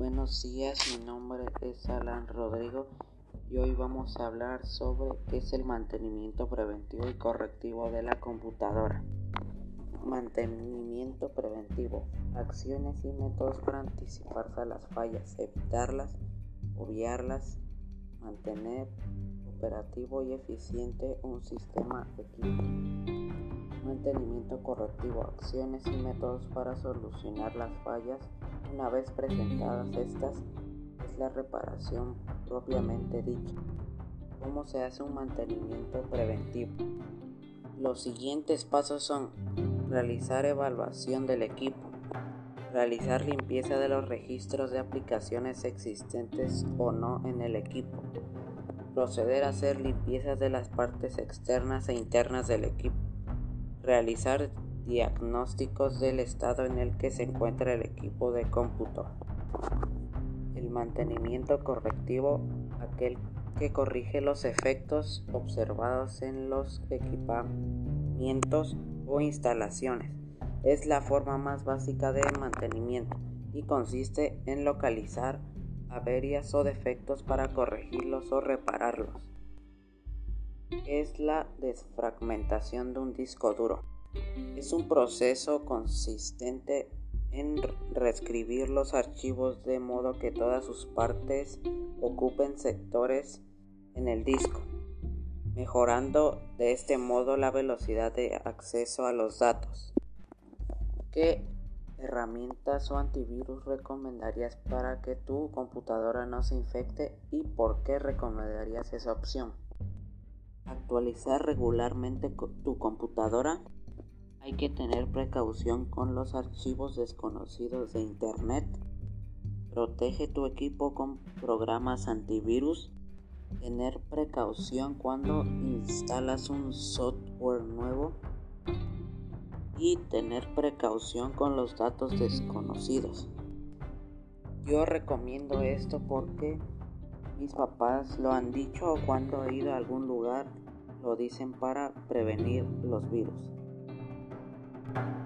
Buenos días, mi nombre es Alan Rodrigo y hoy vamos a hablar sobre qué es el mantenimiento preventivo y correctivo de la computadora. Mantenimiento preventivo. Acciones y métodos para anticiparse a las fallas, evitarlas, obviarlas, mantener operativo y eficiente un sistema equipo. Mantenimiento correctivo. Acciones y métodos para solucionar las fallas una vez presentadas estas, es la reparación propiamente dicha. ¿Cómo se hace un mantenimiento preventivo? Los siguientes pasos son realizar evaluación del equipo, realizar limpieza de los registros de aplicaciones existentes o no en el equipo, proceder a hacer limpiezas de las partes externas e internas del equipo, realizar diagnósticos del estado en el que se encuentra el equipo de cómputo. El mantenimiento correctivo, aquel que corrige los efectos observados en los equipamientos o instalaciones. Es la forma más básica de mantenimiento y consiste en localizar averías o defectos para corregirlos o repararlos. Es la desfragmentación de un disco duro. Es un proceso consistente en reescribir los archivos de modo que todas sus partes ocupen sectores en el disco, mejorando de este modo la velocidad de acceso a los datos. ¿Qué herramientas o antivirus recomendarías para que tu computadora no se infecte y por qué recomendarías esa opción? Actualizar regularmente tu computadora hay que tener precaución con los archivos desconocidos de Internet. Protege tu equipo con programas antivirus. Tener precaución cuando instalas un software nuevo. Y tener precaución con los datos desconocidos. Yo recomiendo esto porque mis papás lo han dicho cuando he ido a algún lugar lo dicen para prevenir los virus. thank you